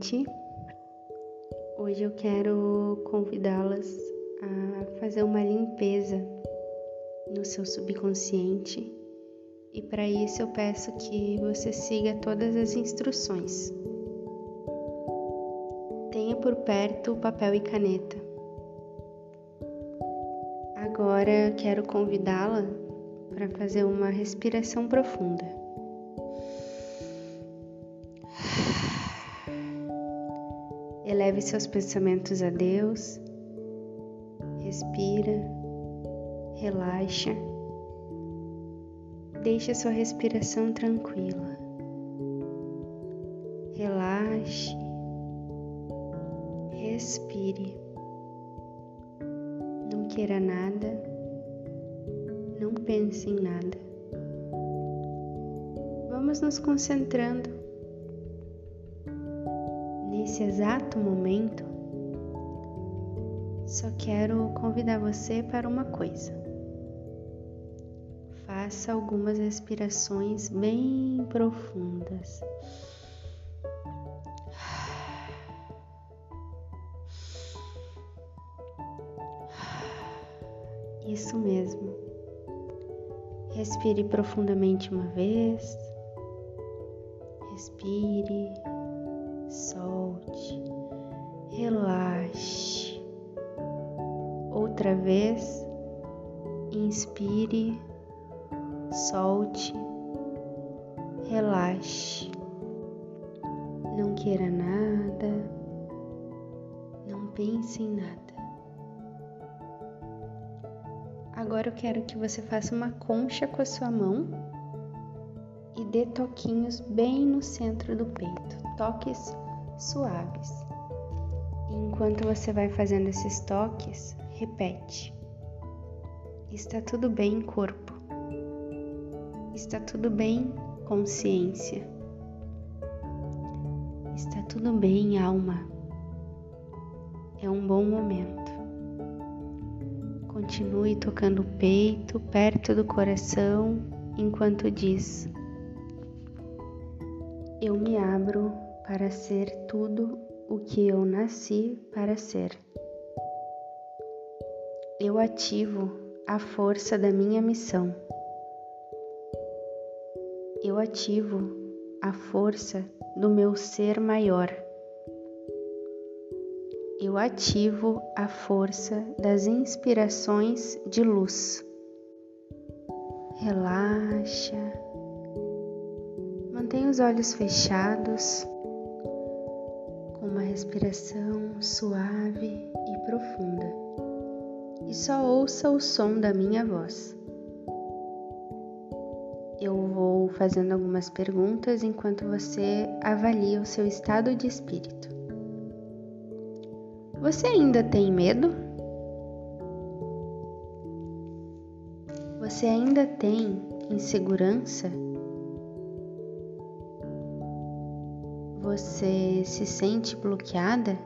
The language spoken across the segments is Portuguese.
noite. Hoje eu quero convidá-las a fazer uma limpeza no seu subconsciente e para isso eu peço que você siga todas as instruções. Tenha por perto papel e caneta. Agora quero convidá-la para fazer uma respiração profunda. Eleve seus pensamentos a Deus, respira, relaxa, deixe a sua respiração tranquila. Relaxe, respire, não queira nada, não pense em nada. Vamos nos concentrando nesse exato momento, só quero convidar você para uma coisa. Faça algumas respirações bem profundas. Isso mesmo. Respire profundamente uma vez. Respire solte, relaxe. Outra vez, inspire, solte, relaxe. Não queira nada, não pense em nada. Agora eu quero que você faça uma concha com a sua mão e dê toquinhos bem no centro do peito, toques suaves. E enquanto você vai fazendo esses toques, repete: Está tudo bem, corpo. Está tudo bem, consciência. Está tudo bem, alma. É um bom momento. Continue tocando o peito perto do coração enquanto diz: Eu me abro para ser tudo o que eu nasci para ser. Eu ativo a força da minha missão. Eu ativo a força do meu ser maior. Eu ativo a força das inspirações de luz. Relaxa. Mantenha os olhos fechados uma respiração suave e profunda e só ouça o som da minha voz. Eu vou fazendo algumas perguntas enquanto você avalia o seu estado de espírito. Você ainda tem medo? Você ainda tem insegurança? Você se sente bloqueada?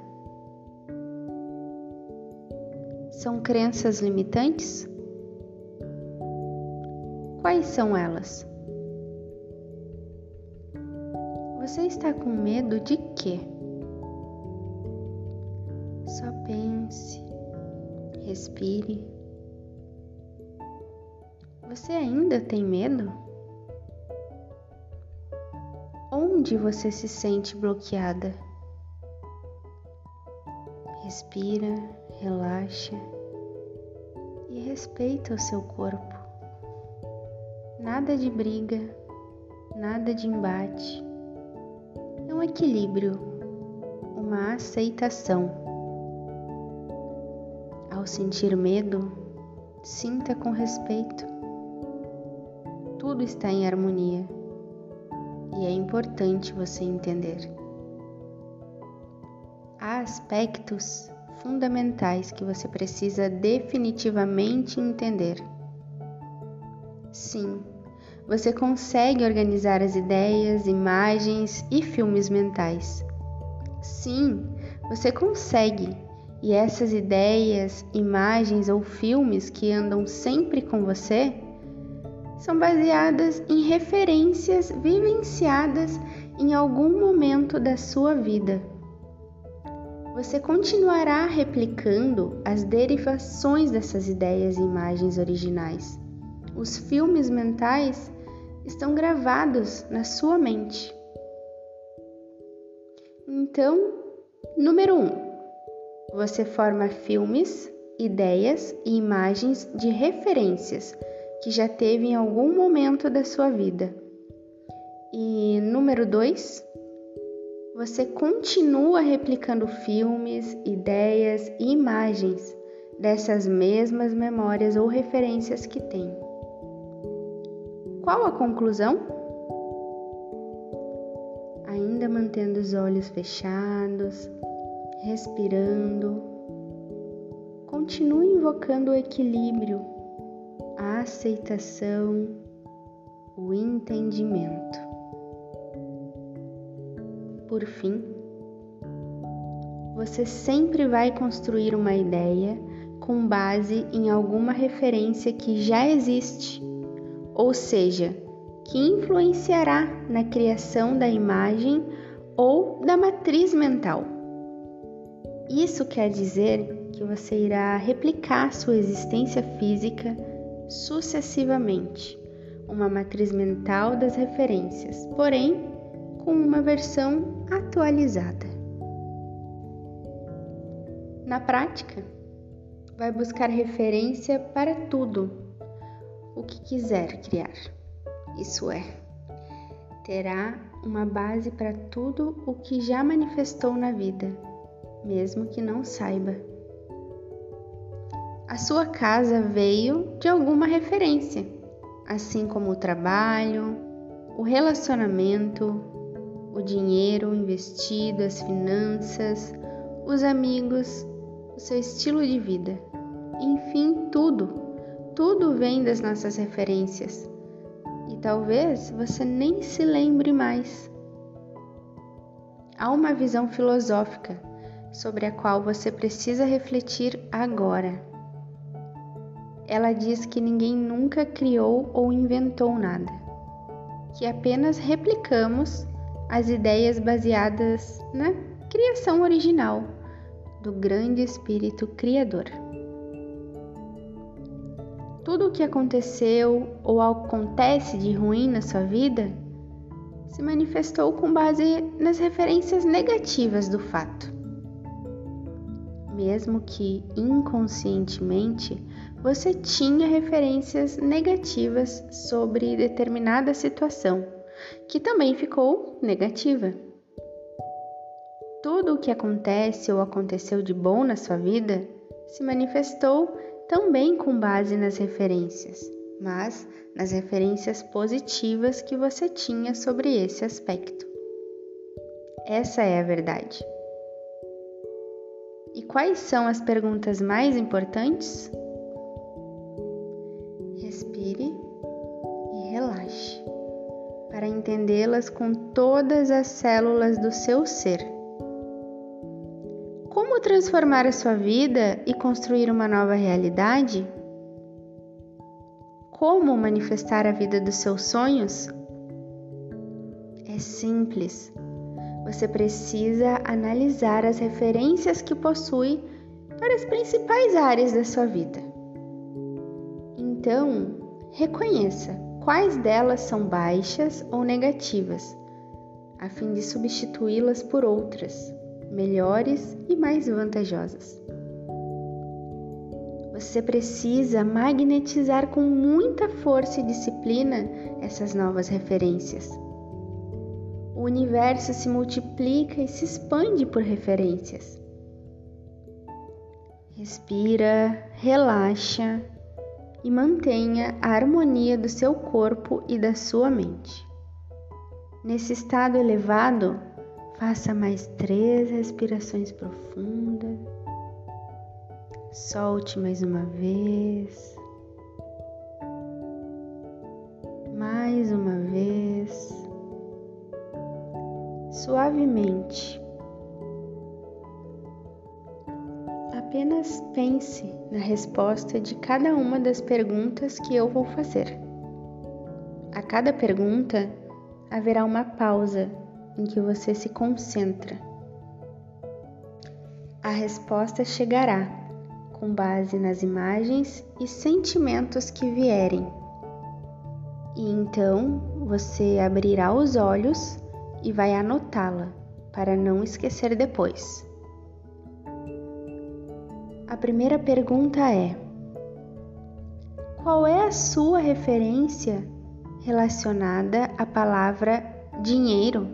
São crenças limitantes? Quais são elas? Você está com medo de quê? Só pense, respire. Você ainda tem medo? Onde você se sente bloqueada? Respira, relaxa e respeita o seu corpo. Nada de briga, nada de embate. É um equilíbrio, uma aceitação. Ao sentir medo, sinta com respeito. Tudo está em harmonia e é importante você entender. Há aspectos fundamentais que você precisa definitivamente entender. Sim, você consegue organizar as ideias, imagens e filmes mentais. Sim, você consegue. E essas ideias, imagens ou filmes que andam sempre com você são baseadas em referências vivenciadas em algum momento da sua vida você continuará replicando as derivações dessas ideias e imagens originais. Os filmes mentais estão gravados na sua mente. Então, número 1. Um, você forma filmes, ideias e imagens de referências que já teve em algum momento da sua vida. E número 2, você continua replicando filmes, ideias e imagens dessas mesmas memórias ou referências que tem. Qual a conclusão? Ainda mantendo os olhos fechados, respirando, continue invocando o equilíbrio, aceitação, o entendimento. Por fim, você sempre vai construir uma ideia com base em alguma referência que já existe, ou seja, que influenciará na criação da imagem ou da matriz mental. Isso quer dizer que você irá replicar sua existência física sucessivamente, uma matriz mental das referências, porém com uma versão atualizada. Na prática, vai buscar referência para tudo o que quiser criar. Isso é, terá uma base para tudo o que já manifestou na vida, mesmo que não saiba. A sua casa veio de alguma referência, assim como o trabalho, o relacionamento, o dinheiro investido, as finanças, os amigos, o seu estilo de vida. Enfim, tudo. Tudo vem das nossas referências. E talvez você nem se lembre mais. Há uma visão filosófica sobre a qual você precisa refletir agora. Ela diz que ninguém nunca criou ou inventou nada, que apenas replicamos as ideias baseadas na criação original do grande espírito criador. Tudo o que aconteceu ou acontece de ruim na sua vida se manifestou com base nas referências negativas do fato. Mesmo que inconscientemente você tinha referências negativas sobre determinada situação que também ficou negativa. Tudo o que acontece ou aconteceu de bom na sua vida se manifestou também com base nas referências, mas nas referências positivas que você tinha sobre esse aspecto. Essa é a verdade. E quais são as perguntas mais importantes? Entendê-las com todas as células do seu ser. Como transformar a sua vida e construir uma nova realidade? Como manifestar a vida dos seus sonhos? É simples. Você precisa analisar as referências que possui para as principais áreas da sua vida. Então, reconheça quais delas são baixas ou negativas, a fim de substituí-las por outras, melhores e mais vantajosas. Você precisa magnetizar com muita força e disciplina essas novas referências. O universo se multiplica e se expande por referências. Respira, relaxa e mantenha a harmonia do seu corpo e da sua mente. Nesse estado elevado, faça mais três respirações profundas. Solte mais uma vez. Mais uma vez. Suavemente. Apenas pense na resposta de cada uma das perguntas que eu vou fazer. A cada pergunta haverá uma pausa em que você se concentra. A resposta chegará com base nas imagens e sentimentos que vierem. E então você abrirá os olhos e vai anotá-la para não esquecer depois. Primeira pergunta é: Qual é a sua referência relacionada à palavra dinheiro?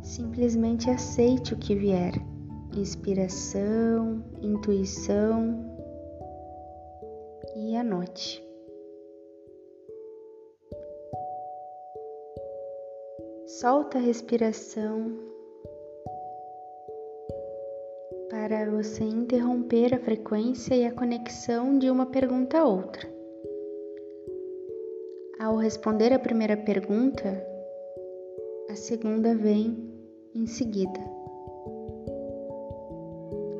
Simplesmente aceite o que vier. Inspiração, intuição e anote. Solta a respiração para você interromper a frequência e a conexão de uma pergunta a outra. Ao responder a primeira pergunta, a segunda vem em seguida.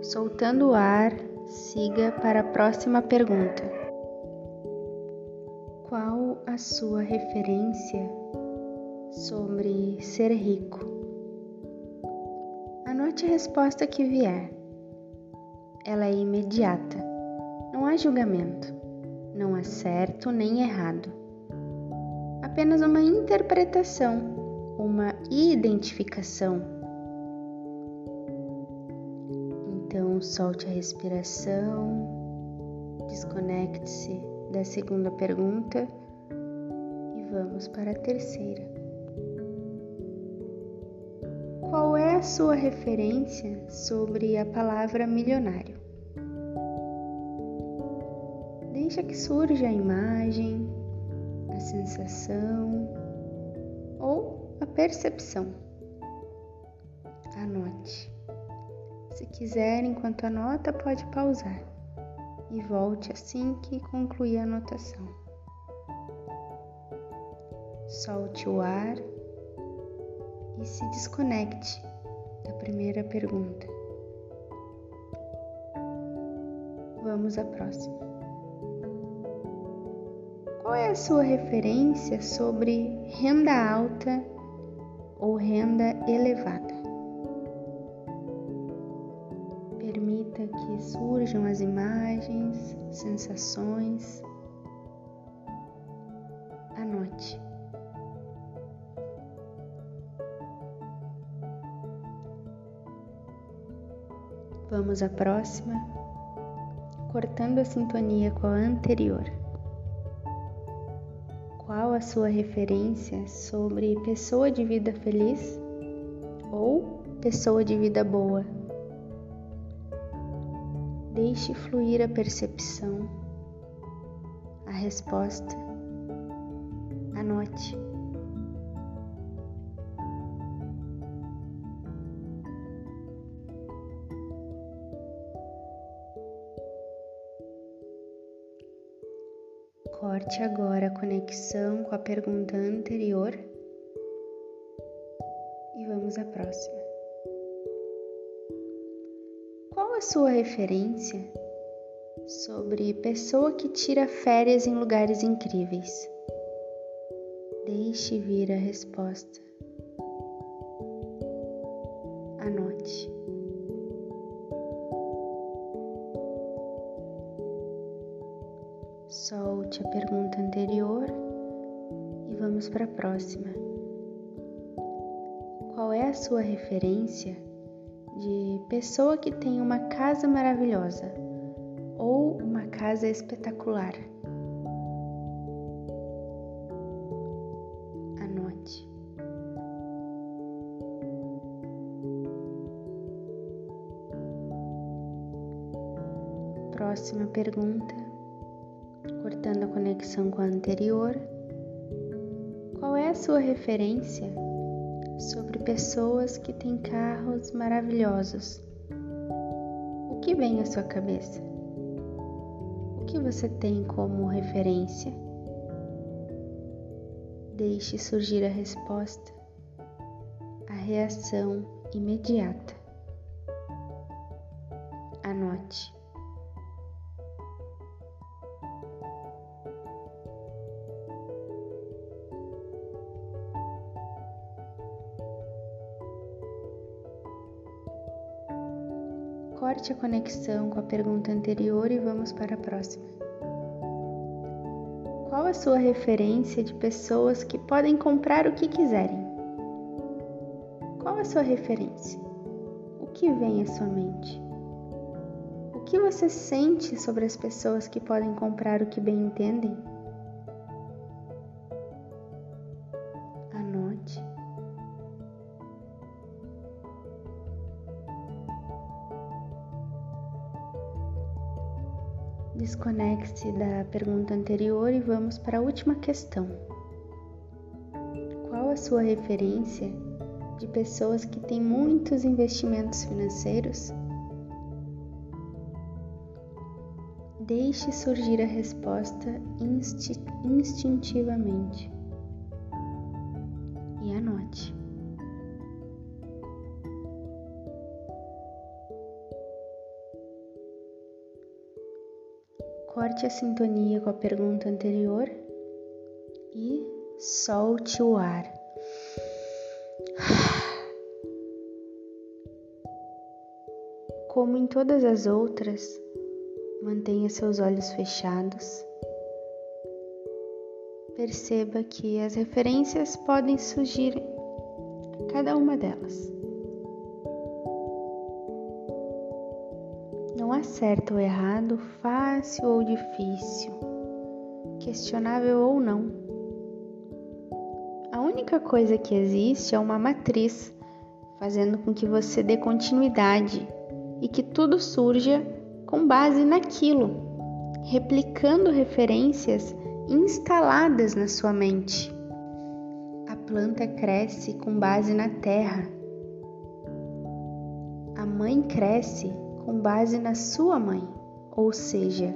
Soltando o ar, siga para a próxima pergunta. Qual a sua referência sobre ser rico? Anote a resposta que vier. Ela é imediata. Não há julgamento. Não há certo nem errado. Apenas uma interpretação, uma identificação. Então, solte a respiração, desconecte-se da segunda pergunta e vamos para a terceira. Qual é a sua referência sobre a palavra milionário? Deixa que surja a imagem, a sensação ou a percepção. Anote. Se quiser, enquanto anota, pode pausar e volte assim que concluir a anotação. Solte o ar e se desconecte da primeira pergunta. Vamos à próxima. Qual é a sua referência sobre renda alta ou renda elevada? Permita que surjam as imagens, sensações. Anote. Vamos à próxima, cortando a sintonia com a anterior. Sua referência sobre pessoa de vida feliz ou pessoa de vida boa? Deixe fluir a percepção, a resposta. Anote. Corte agora a conexão com a pergunta anterior e vamos à próxima. Qual a sua referência sobre pessoa que tira férias em lugares incríveis? Deixe vir a resposta. Solte a pergunta anterior e vamos para a próxima. Qual é a sua referência de pessoa que tem uma casa maravilhosa ou uma casa espetacular? Anote. Próxima pergunta cortando a conexão com a anterior. Qual é a sua referência sobre pessoas que têm carros maravilhosos? O que vem à sua cabeça? O que você tem como referência? Deixe surgir a resposta, a reação imediata. Anote. Corte a conexão com a pergunta anterior e vamos para a próxima. Qual a sua referência de pessoas que podem comprar o que quiserem? Qual a sua referência? O que vem à sua mente? O que você sente sobre as pessoas que podem comprar o que bem entendem? Desconecte-se da pergunta anterior e vamos para a última questão. Qual a sua referência de pessoas que têm muitos investimentos financeiros? Deixe surgir a resposta insti instintivamente e anote. Corte a sintonia com a pergunta anterior e solte o ar. Como em todas as outras, mantenha seus olhos fechados. Perceba que as referências podem surgir cada uma delas. Certo ou errado, fácil ou difícil, questionável ou não. A única coisa que existe é uma matriz, fazendo com que você dê continuidade e que tudo surja com base naquilo, replicando referências instaladas na sua mente. A planta cresce com base na terra. A mãe cresce com base na sua mãe, ou seja,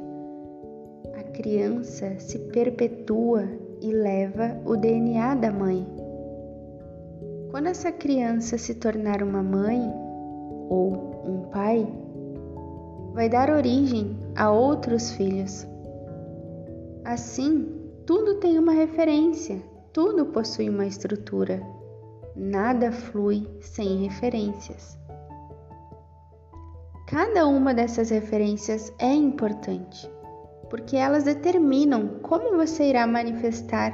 a criança se perpetua e leva o DNA da mãe. Quando essa criança se tornar uma mãe ou um pai, vai dar origem a outros filhos. Assim, tudo tem uma referência, tudo possui uma estrutura. Nada flui sem referências. Cada uma dessas referências é importante, porque elas determinam como você irá manifestar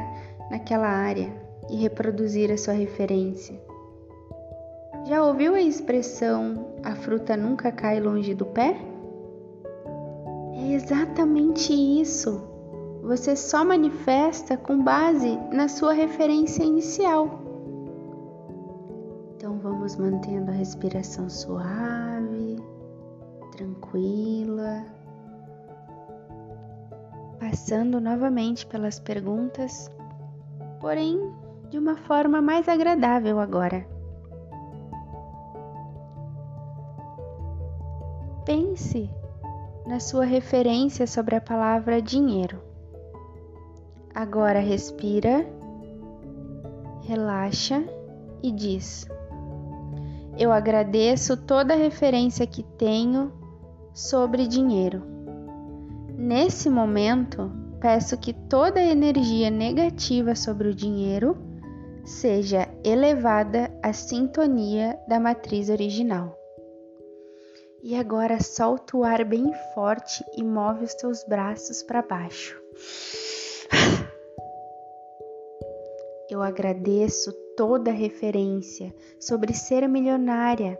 naquela área e reproduzir a sua referência. Já ouviu a expressão a fruta nunca cai longe do pé? É exatamente isso. Você só manifesta com base na sua referência inicial. Então vamos mantendo a respiração suave tranquila, passando novamente pelas perguntas, porém de uma forma mais agradável agora. Pense na sua referência sobre a palavra dinheiro. Agora respira, relaxa e diz: Eu agradeço toda a referência que tenho sobre dinheiro. Nesse momento, peço que toda energia negativa sobre o dinheiro seja elevada à sintonia da matriz original. E agora solta o ar bem forte e move os seus braços para baixo. Eu agradeço toda referência sobre ser milionária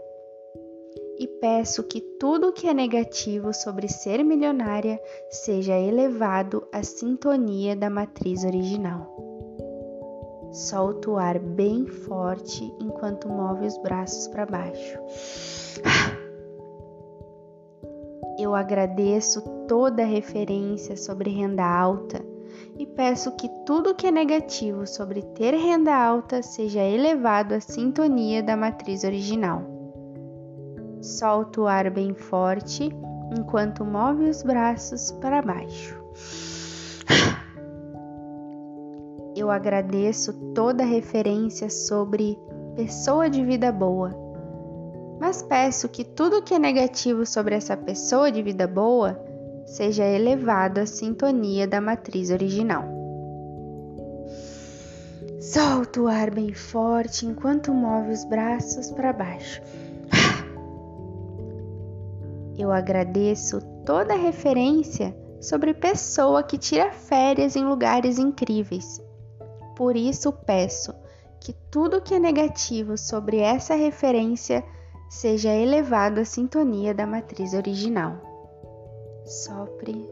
e peço que tudo que é negativo sobre ser milionária seja elevado à sintonia da matriz original. Solta o ar bem forte enquanto move os braços para baixo. Eu agradeço toda referência sobre renda alta e peço que tudo que é negativo sobre ter renda alta seja elevado à sintonia da matriz original. Solta o ar bem forte enquanto move os braços para baixo. Eu agradeço toda referência sobre pessoa de vida boa, mas peço que tudo que é negativo sobre essa pessoa de vida boa seja elevado à sintonia da matriz original. Solta o ar bem forte enquanto move os braços para baixo. Eu agradeço toda referência sobre pessoa que tira férias em lugares incríveis. Por isso peço que tudo que é negativo sobre essa referência seja elevado à sintonia da matriz original. Sopre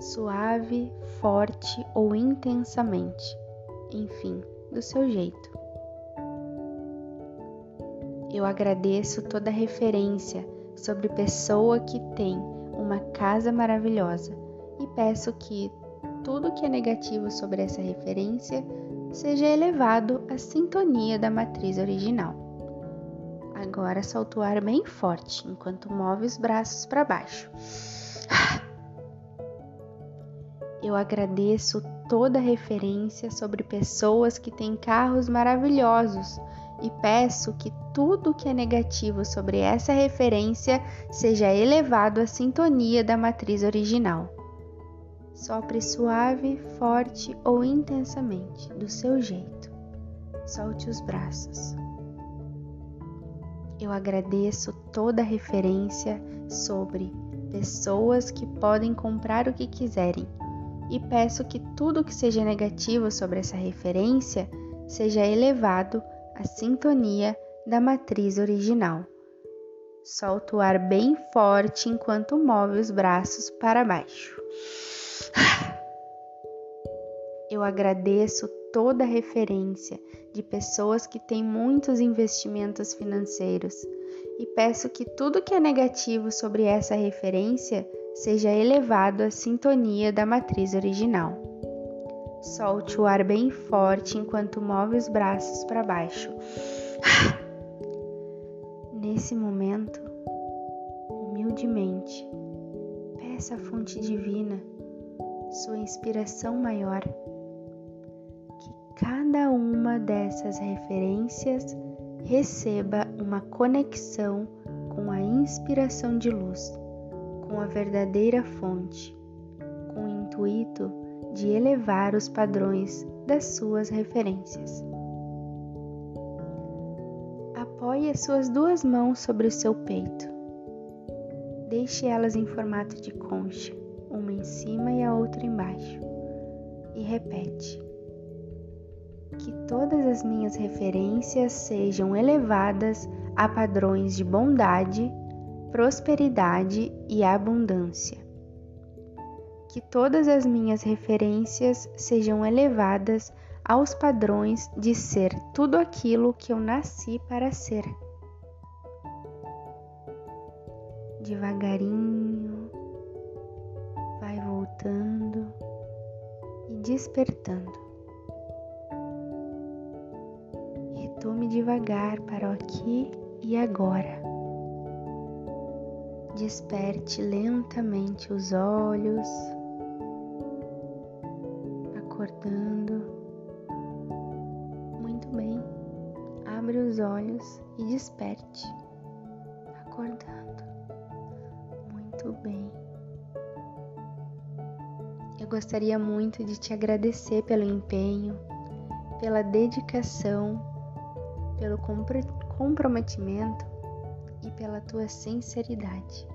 suave, forte ou intensamente, enfim, do seu jeito. Eu agradeço toda referência sobre pessoa que tem uma casa maravilhosa e peço que tudo que é negativo sobre essa referência seja elevado à sintonia da matriz original. Agora solta o ar bem forte enquanto move os braços para baixo. Eu agradeço toda referência sobre pessoas que têm carros maravilhosos e peço que tudo que é negativo sobre essa referência seja elevado à sintonia da matriz original. Sopre suave, forte ou intensamente, do seu jeito. Solte os braços. Eu agradeço toda referência sobre pessoas que podem comprar o que quiserem e peço que tudo que seja negativo sobre essa referência seja elevado à sintonia da matriz original. Solta o ar bem forte enquanto move os braços para baixo. Eu agradeço toda referência de pessoas que têm muitos investimentos financeiros e peço que tudo que é negativo sobre essa referência seja elevado à sintonia da matriz original. Solte o ar bem forte enquanto move os braços para baixo. Nesse momento, humildemente, peça à fonte divina, sua inspiração maior, que cada uma dessas referências receba uma conexão com a inspiração de luz, com a verdadeira fonte, com o intuito de elevar os padrões das suas referências. Apoie as suas duas mãos sobre o seu peito. Deixe elas em formato de concha, uma em cima e a outra embaixo. E repete: Que todas as minhas referências sejam elevadas a padrões de bondade, prosperidade e abundância. Que todas as minhas referências sejam elevadas aos padrões de ser tudo aquilo que eu nasci para ser. Devagarinho, vai voltando e despertando. Retome devagar para o aqui e agora. Desperte lentamente os olhos, acordando Abre os olhos e desperte, acordando. Muito bem. Eu gostaria muito de te agradecer pelo empenho, pela dedicação, pelo comprometimento e pela tua sinceridade.